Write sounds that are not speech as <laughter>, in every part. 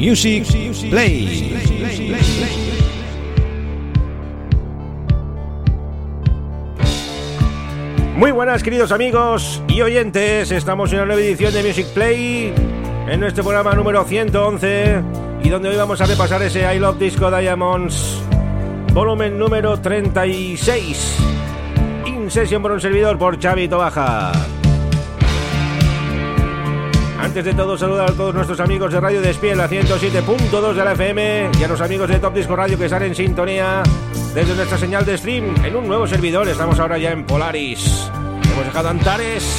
Music Play. Muy buenas queridos amigos y oyentes, estamos en una nueva edición de Music Play, en nuestro programa número 111 y donde hoy vamos a repasar ese I Love Disco Diamonds, volumen número 36, in session por un servidor por Xavi Tobaja. Antes de todo, saludar a todos nuestros amigos de Radio Despiel, a 107.2 de la FM y a los amigos de Top Disco Radio que están en sintonía desde nuestra señal de stream en un nuevo servidor. Estamos ahora ya en Polaris. Hemos dejado Antares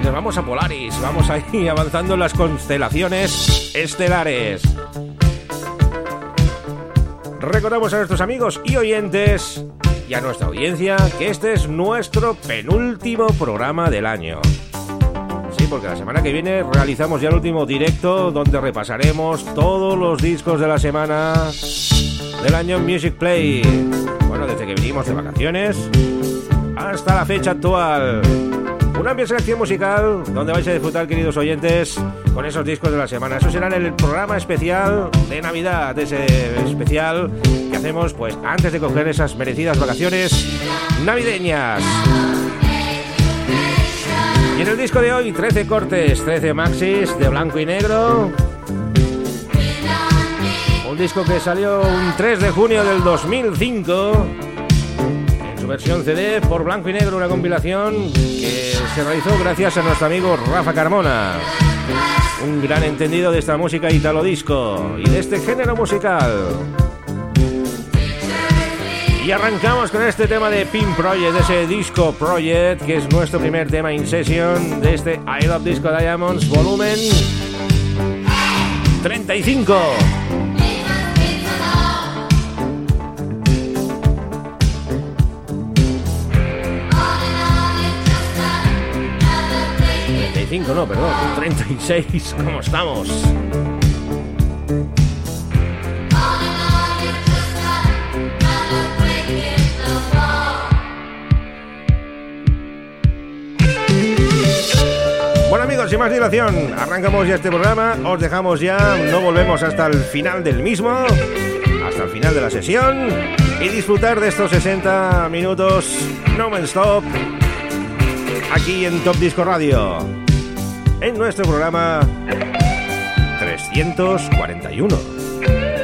y nos vamos a Polaris. Vamos ahí <laughs> avanzando en las constelaciones estelares. Recordamos a nuestros amigos y oyentes y a nuestra audiencia que este es nuestro penúltimo programa del año porque la semana que viene realizamos ya el último directo donde repasaremos todos los discos de la semana del año Music Play. Bueno, desde que vinimos de vacaciones hasta la fecha actual. Una amplia selección musical donde vais a disfrutar, queridos oyentes, con esos discos de la semana. Eso será en el programa especial de Navidad, ese especial que hacemos pues antes de coger esas merecidas vacaciones navideñas. Y en el disco de hoy, 13 cortes, 13 maxis de blanco y negro. Un disco que salió un 3 de junio del 2005. En su versión CD por blanco y negro, una compilación que se realizó gracias a nuestro amigo Rafa Carmona. Un gran entendido de esta música italo disco y de este género musical. Y arrancamos con este tema de Pin Project, ese Disco Project, que es nuestro primer tema in session de este I Love Disco Diamonds volumen 35. no, perdón, 36, ¿cómo estamos? Sin más dilación, arrancamos ya este programa, os dejamos ya, no volvemos hasta el final del mismo, hasta el final de la sesión y disfrutar de estos 60 minutos no men stop aquí en Top Disco Radio, en nuestro programa 341.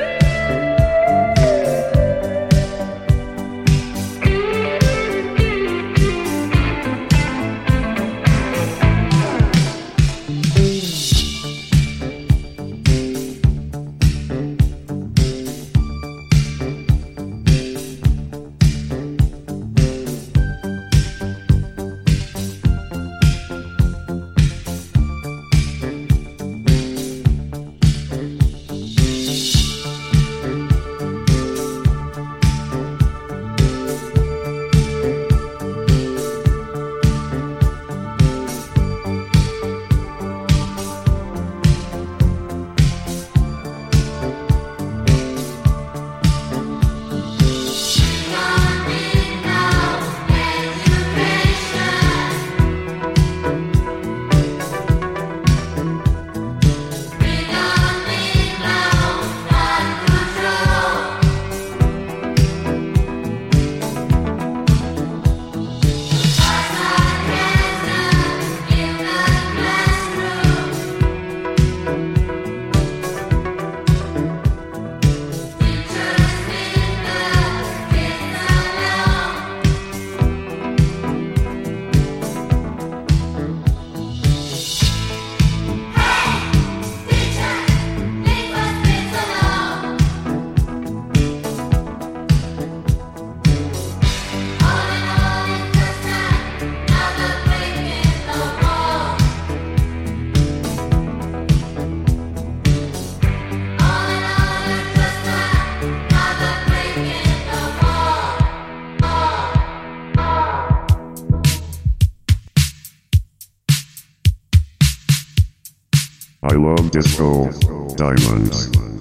Love disco. Diamonds.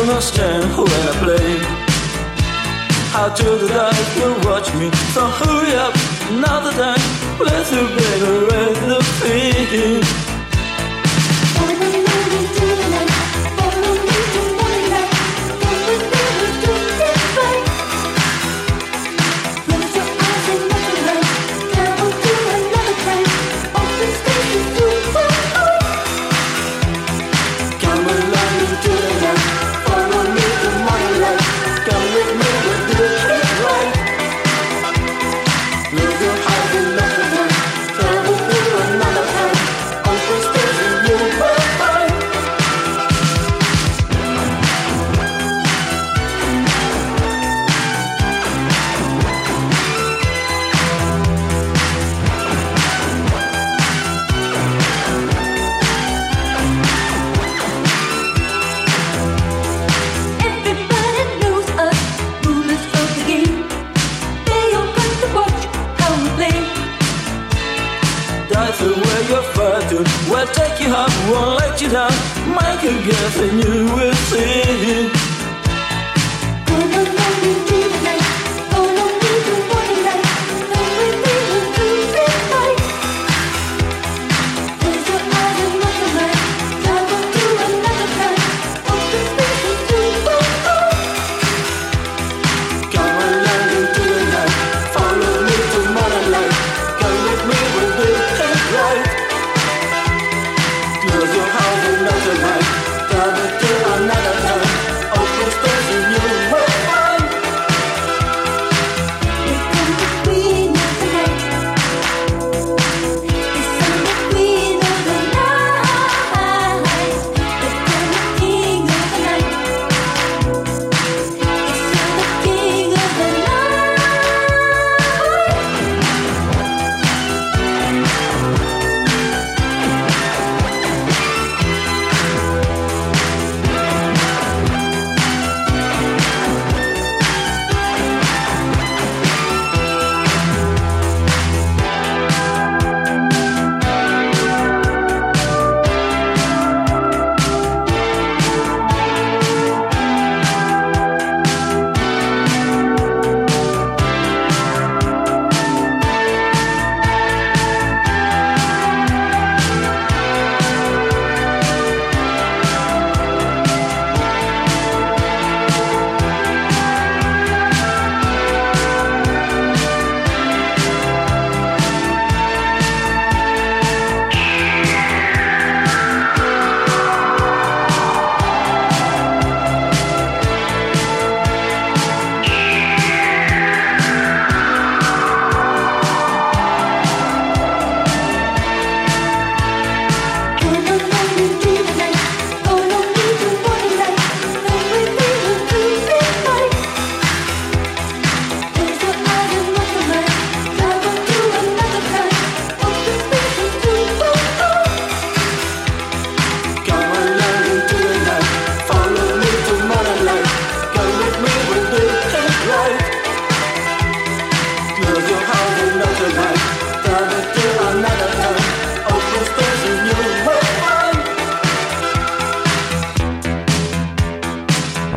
understand when I play. How to the dark will watch me, so hurry up, another time. Let's do be the feeling. yes, and you will.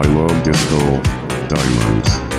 I love disco diamonds.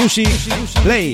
Music Play.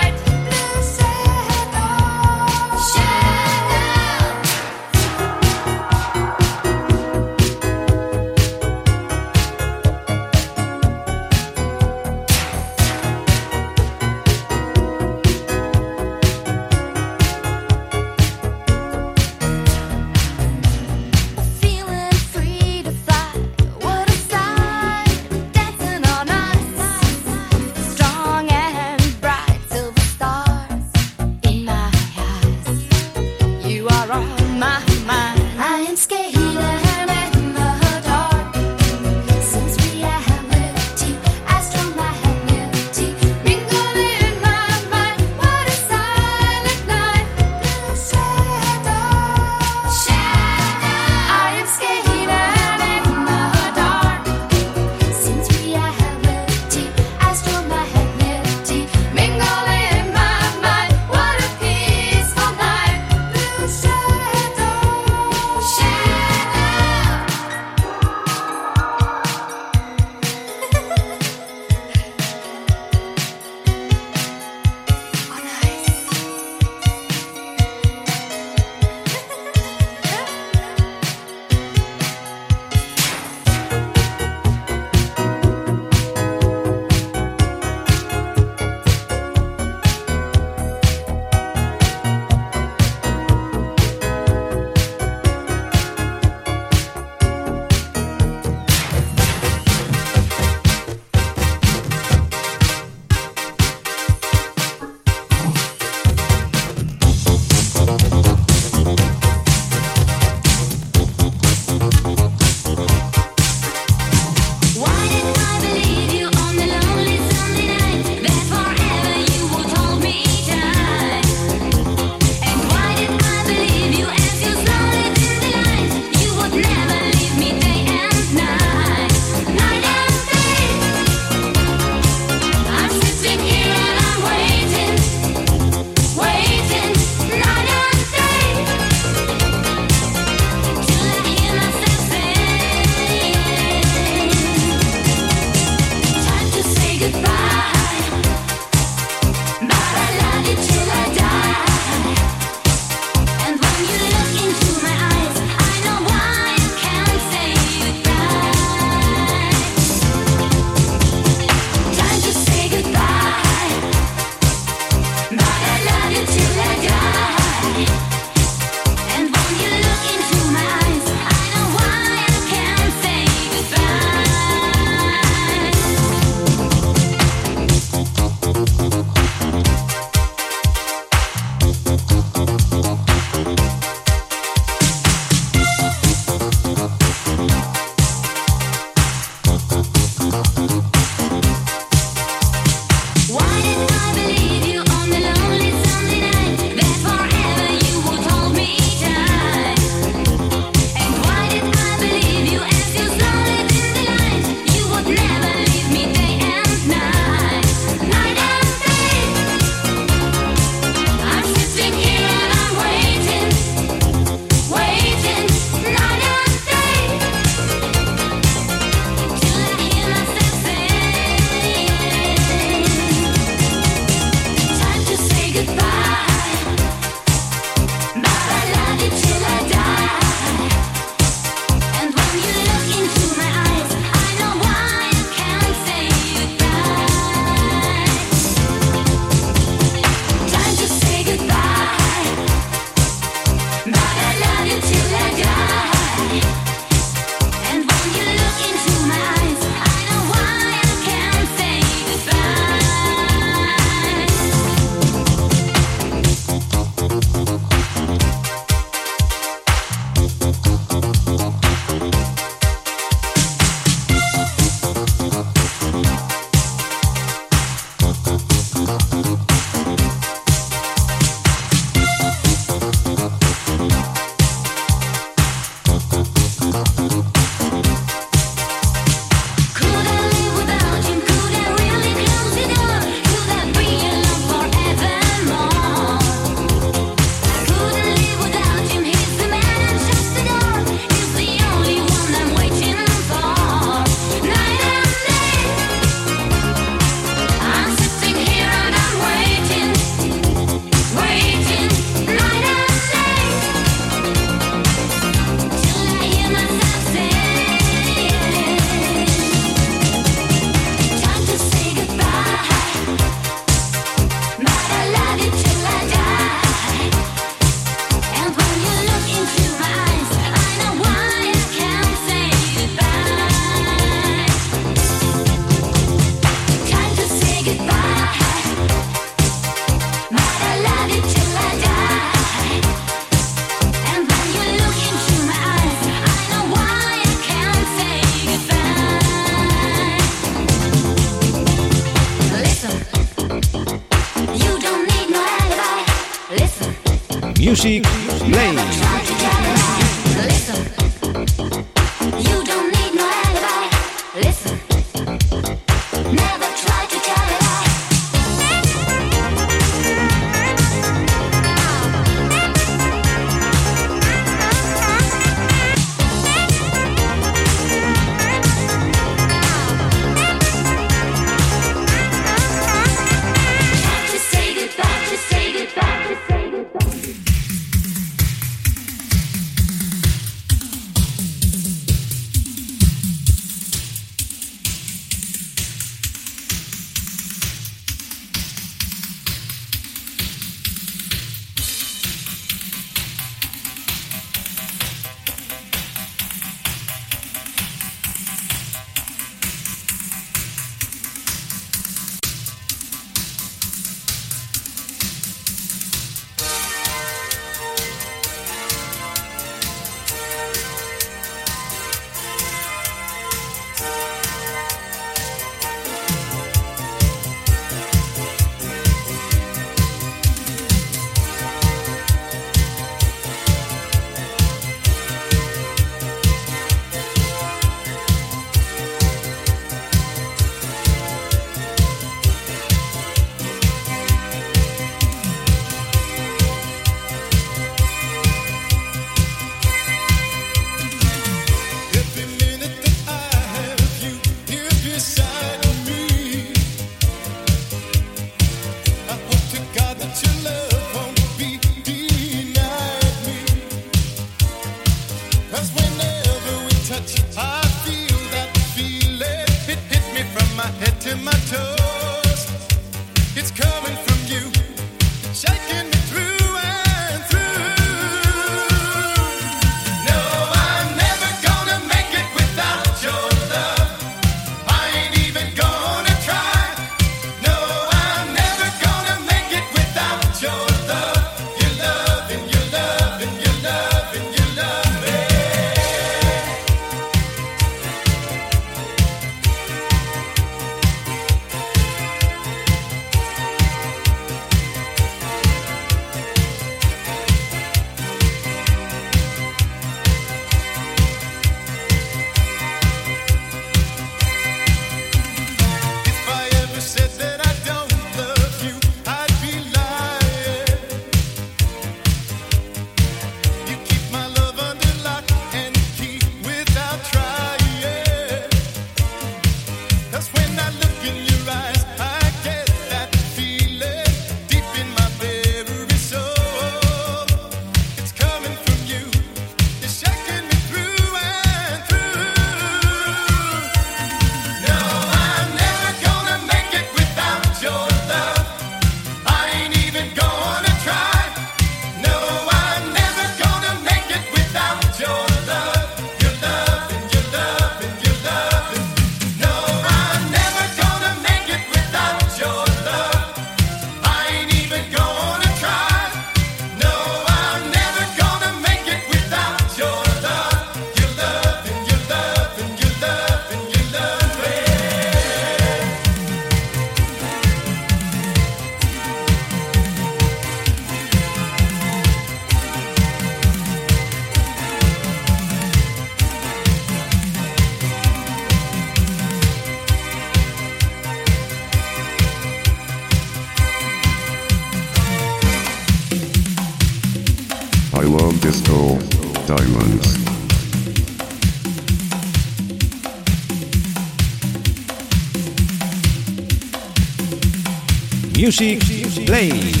Music Play.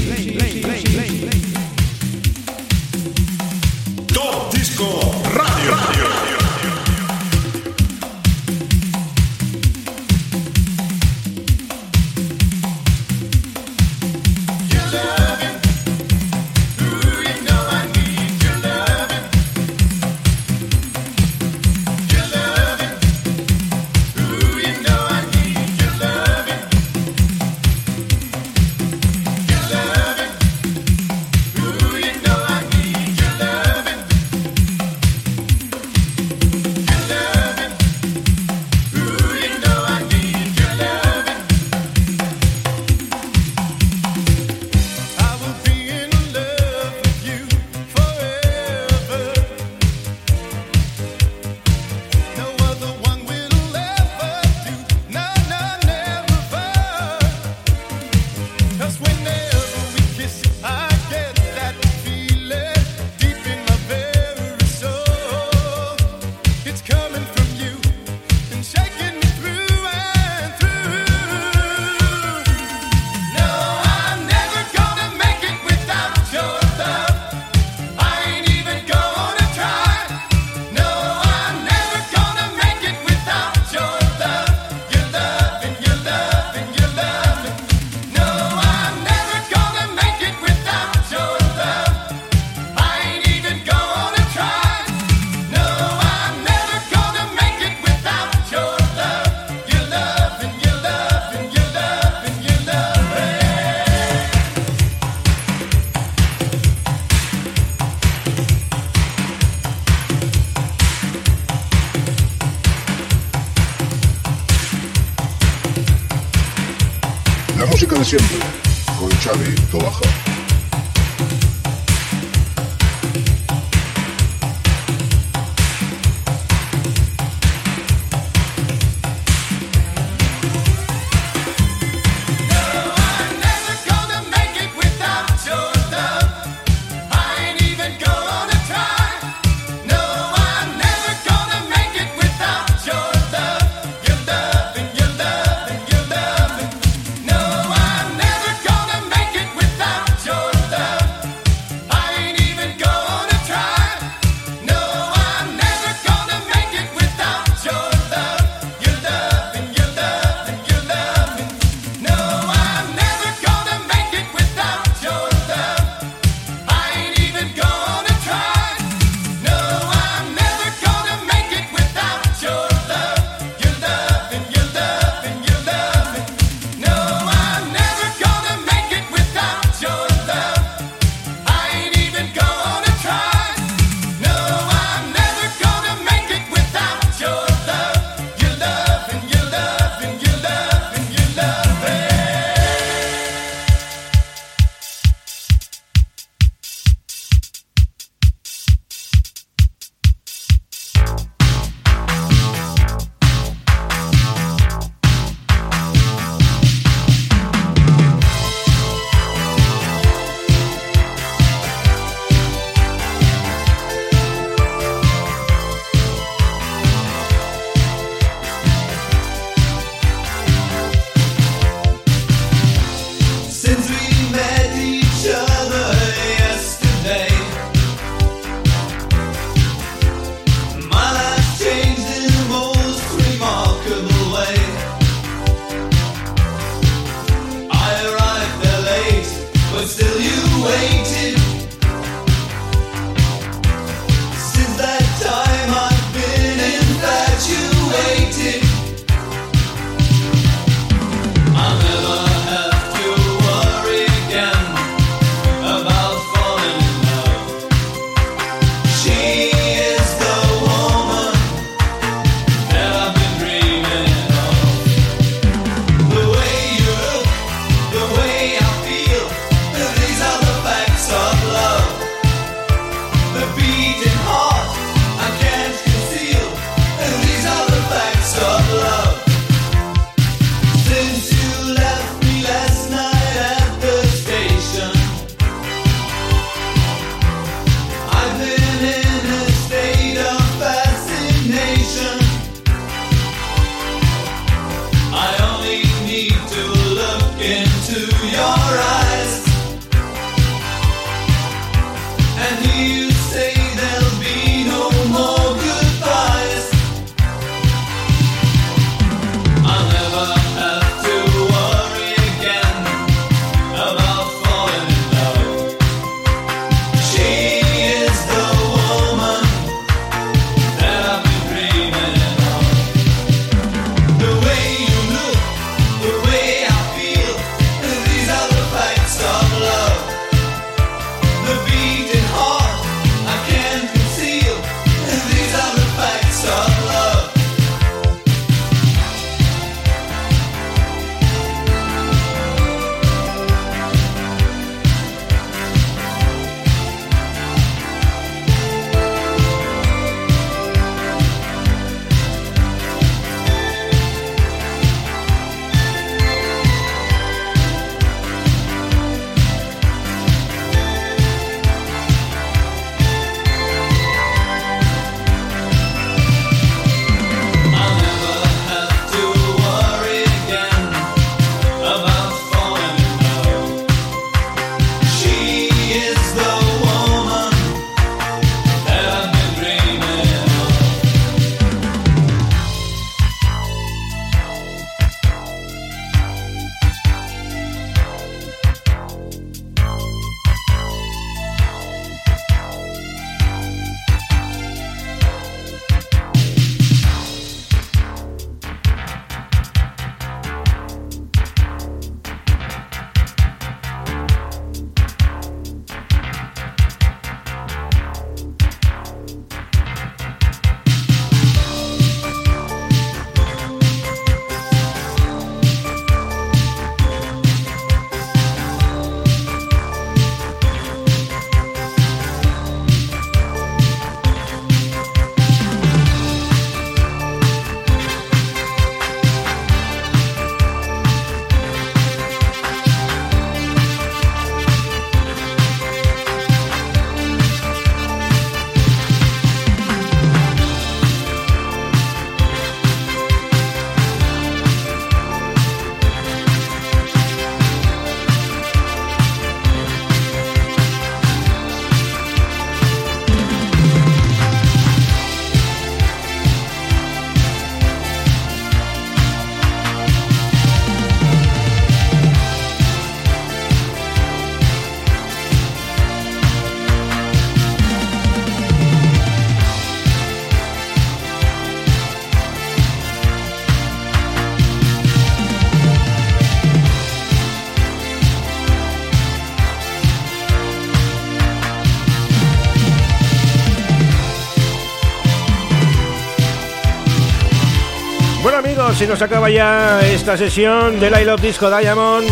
Se nos acaba ya esta sesión del I Love Disco Diamonds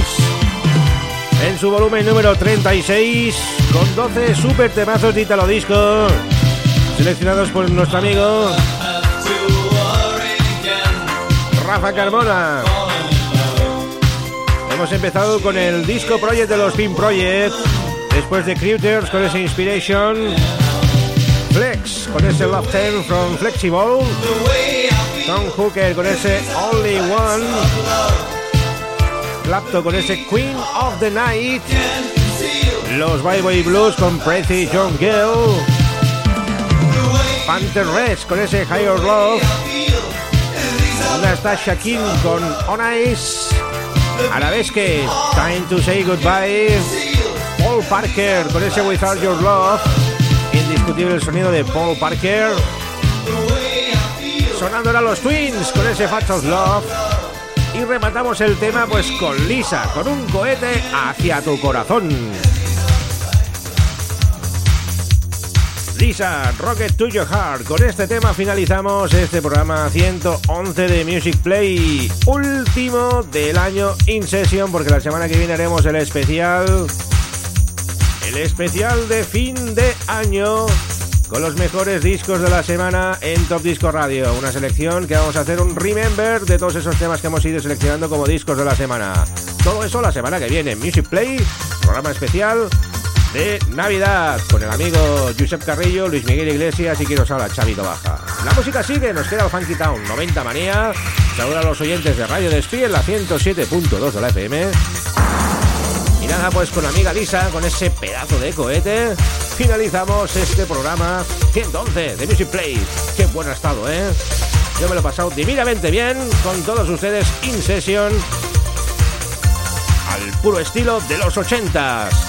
en su volumen número 36 con 12 super temazos de Italo Disco seleccionados por nuestro amigo Rafa Carmona. Hemos empezado con el disco project de los Pin Project, después de Critters con ese Inspiration, Flex con ese Love 10 from Flexible, Tom Hooker con ese Only One, Clapto con ese Queen of the Night, los Bye Bye Blues con Pretty John Gill, Panther Reds con ese Higher Love, Natasha King con On Ice, a la vez que Time to Say Goodbye, Paul Parker con ese Without Your Love, indiscutible el sonido de Paul Parker, sonando ahora los Twins con ese Facts of Love, y rematamos el tema pues con Lisa, con un cohete hacia tu corazón. Lisa, Rocket to Your Heart. Con este tema finalizamos este programa 111 de Music Play, último del año in session, porque la semana que viene haremos el especial, el especial de fin de año con los mejores discos de la semana en Top Disco Radio. Una selección que vamos a hacer un remember de todos esos temas que hemos ido seleccionando como discos de la semana. Todo eso la semana que viene. Music Play, programa especial de Navidad con el amigo Josep Carrillo, Luis Miguel Iglesias y quien nos habla, Chavito Baja. La música sigue, nos queda el Funky Town 90 Manía. Saluda a los oyentes de Radio Despí en la 107.2 de la FM. Y nada, pues con la amiga Lisa, con ese pedazo de cohete finalizamos este programa 111 de Music Play. Qué bueno ha estado, ¿eh? Yo me lo he pasado divinamente bien con todos ustedes in session al puro estilo de los 80s.